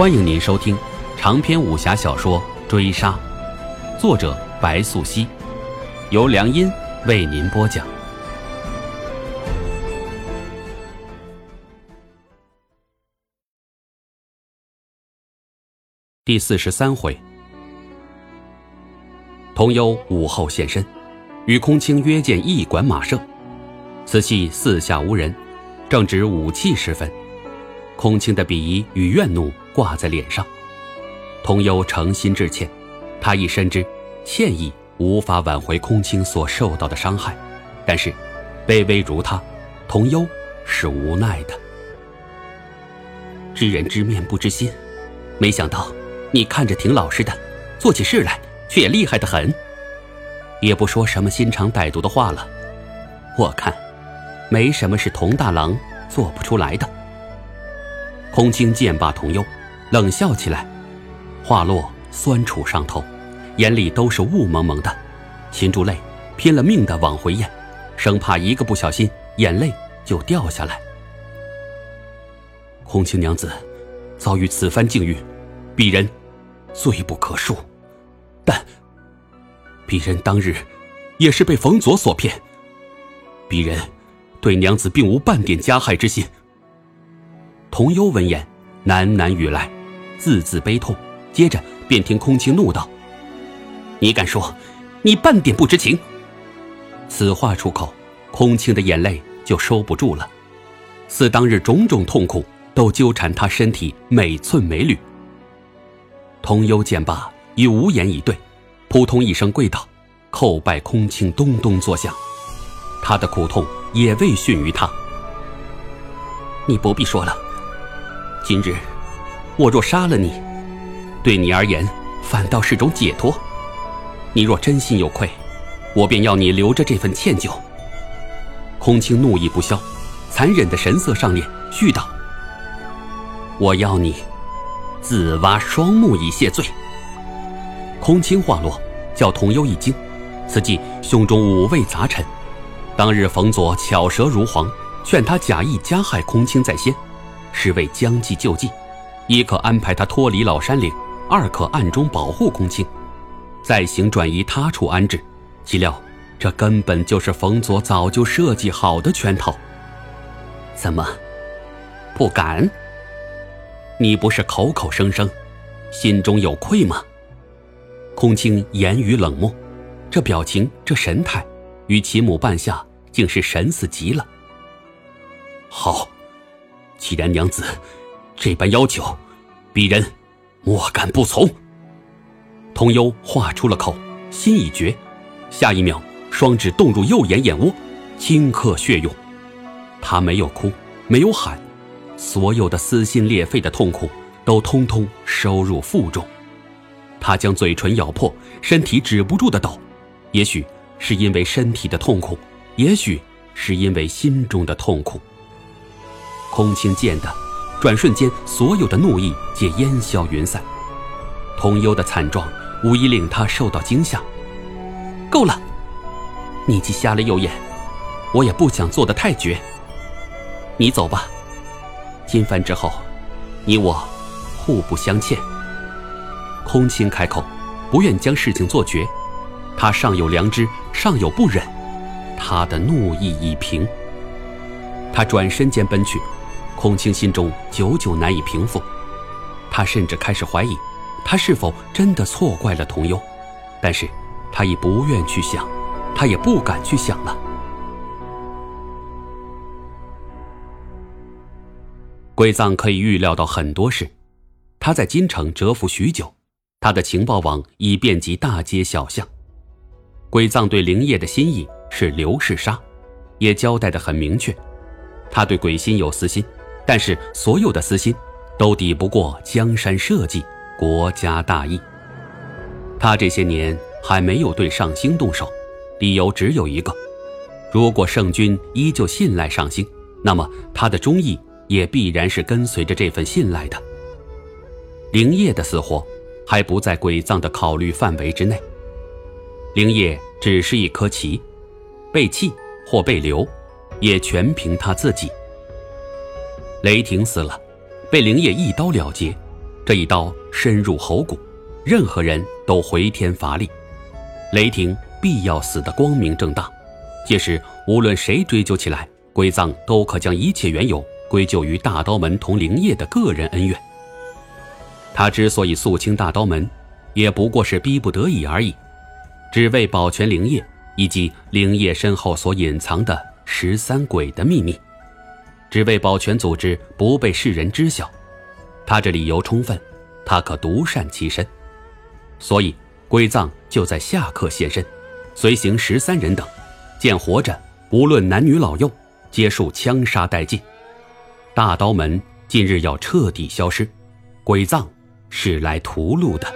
欢迎您收听长篇武侠小说《追杀》，作者白素熙，由良音为您播讲。第四十三回，童幽午后现身，与空青约见驿馆马舍。此系四下无人，正值午气时分，空青的鄙夷与怨怒。挂在脸上，童幽诚心致歉，他亦深知歉意无法挽回空青所受到的伤害，但是卑微如他，童幽是无奈的。知人知面不知心，没想到你看着挺老实的，做起事来却也厉害的很，也不说什么心肠歹毒的话了。我看，没什么是童大郎做不出来的。空青剑罢童幽。冷笑起来，话落酸楚上头，眼里都是雾蒙蒙的，噙住泪，拼了命的往回咽，生怕一个不小心眼泪就掉下来。空青娘子遭遇此番境遇，鄙人罪不可恕，但鄙人当日也是被冯佐所骗，鄙人对娘子并无半点加害之心。童幽闻言喃喃语来。字字悲痛，接着便听空青怒道：“你敢说，你半点不知情？”此话出口，空青的眼泪就收不住了，似当日种种痛苦都纠缠他身体每寸每缕。童幽见罢，已无言以对，扑通一声跪倒，叩拜空青，咚咚作响。他的苦痛也未逊于他。你不必说了，今日。我若杀了你，对你而言反倒是种解脱。你若真心有愧，我便要你留着这份歉疚。空青怒意不消，残忍的神色上脸，续道：“我要你自挖双目以谢罪。”空青话落，叫童幽一惊，此际胸中五味杂陈。当日冯佐巧舌如簧，劝他假意加害空青在先，是为将计就计。一可安排他脱离老山岭，二可暗中保护空青，再行转移他处安置。岂料这根本就是冯佐早就设计好的圈套。怎么，不敢？你不是口口声声心中有愧吗？空青言语冷漠，这表情这神态，与其母半夏竟是神似极了。好，既然娘子。这般要求，鄙人莫敢不从。童幽话出了口，心已决，下一秒双指动入右眼眼窝，顷刻血涌。他没有哭，没有喊，所有的撕心裂肺的痛苦都通通收入腹中。他将嘴唇咬破，身体止不住的抖，也许是因为身体的痛苦，也许是因为心中的痛苦。空青见的。转瞬间，所有的怒意皆烟消云散。童幽的惨状无疑令他受到惊吓。够了，你既瞎了右眼，我也不想做得太绝。你走吧，今番之后，你我互不相欠。空青开口，不愿将事情做绝。他尚有良知，尚有不忍。他的怒意已平。他转身间奔去。空清心中久久难以平复，他甚至开始怀疑，他是否真的错怪了童幽。但是，他已不愿去想，他也不敢去想了。鬼藏可以预料到很多事，他在京城蛰伏许久，他的情报网已遍及大街小巷。鬼藏对灵业的心意是刘氏杀，也交代的很明确，他对鬼心有私心。但是所有的私心，都抵不过江山社稷、国家大义。他这些年还没有对上星动手，理由只有一个：如果圣君依旧信赖上星，那么他的忠义也必然是跟随着这份信赖的。灵业的死活，还不在鬼藏的考虑范围之内。灵业只是一颗棋，被弃或被留，也全凭他自己。雷霆死了，被灵业一刀了结，这一刀深入喉骨，任何人都回天乏力。雷霆必要死的光明正大。届时，无论谁追究起来，鬼藏都可将一切缘由归咎于大刀门同灵业的个人恩怨。他之所以肃清大刀门，也不过是逼不得已而已，只为保全灵业以及灵业身后所隐藏的十三鬼的秘密，只为保全组织不被世人知晓。他这理由充分，他可独善其身。所以，鬼藏就在下刻现身，随行十三人等，见活着无论男女老幼，皆数枪杀殆尽。大刀门近日要彻底消失，鬼藏。是来屠戮的，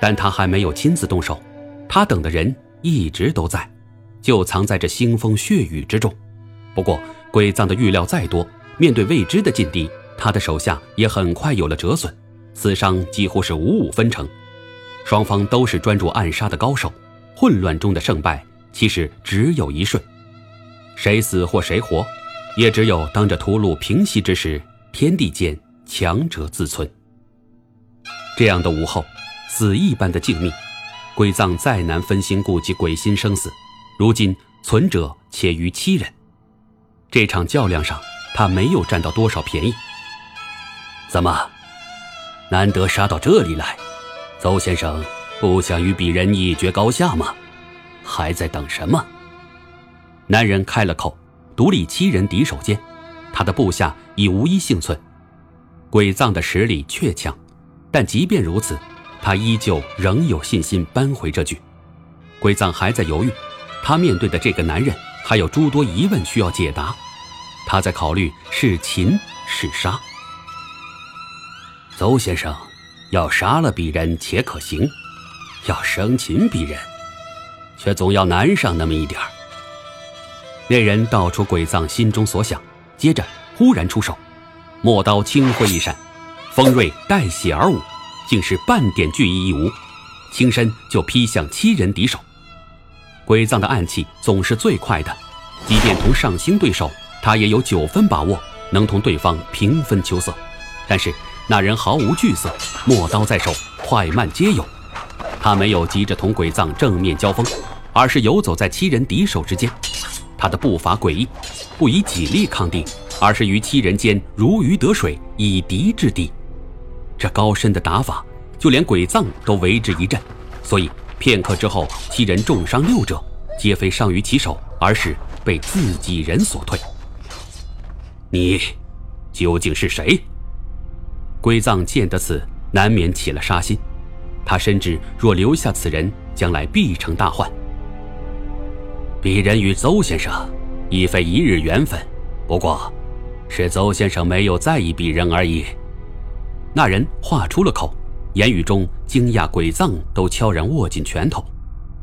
但他还没有亲自动手，他等的人一直都在，就藏在这腥风血雨之中。不过，鬼藏的预料再多，面对未知的境地，他的手下也很快有了折损，死伤几乎是五五分成。双方都是专注暗杀的高手，混乱中的胜败其实只有一瞬，谁死或谁活，也只有当着屠戮平息之时，天地间强者自存。这样的午后，死一般的静谧，鬼藏再难分心顾及鬼心生死，如今存者且余七人。这场较量上，他没有占到多少便宜。怎么，难得杀到这里来，邹先生不想与鄙人一决高下吗？还在等什么？男人开了口，独立七人敌手间，他的部下已无一幸存。鬼藏的实力确强。但即便如此，他依旧仍有信心扳回这局。鬼藏还在犹豫，他面对的这个男人还有诸多疑问需要解答。他在考虑是擒是杀。邹先生要杀了鄙人且可行，要生擒鄙人，却总要难上那么一点儿。那人道出鬼藏心中所想，接着忽然出手，墨刀轻挥一闪。锋锐带血而舞，竟是半点惧意亦无，轻身就劈向七人敌手。鬼藏的暗器总是最快的，即便同上星对手，他也有九分把握能同对方平分秋色。但是那人毫无惧色，陌刀在手，快慢皆有。他没有急着同鬼藏正面交锋，而是游走在七人敌手之间。他的步伐诡异，不以己力抗敌，而是于七人间如鱼得水，以敌制敌。这高深的打法，就连鬼藏都为之一振。所以片刻之后，七人重伤六者，皆非伤于其手，而是被自己人所退。你究竟是谁？归藏见得此，难免起了杀心。他深知，若留下此人，将来必成大患。鄙人与邹先生已非一日缘分，不过，是邹先生没有在意鄙人而已。那人话出了口，言语中惊讶鬼藏都悄然握紧拳头。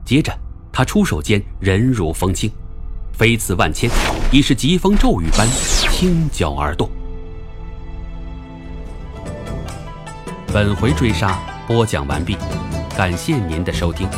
接着，他出手间人如风轻，飞刺万千，已是疾风骤雨般倾角而动。本回追杀播讲完毕，感谢您的收听。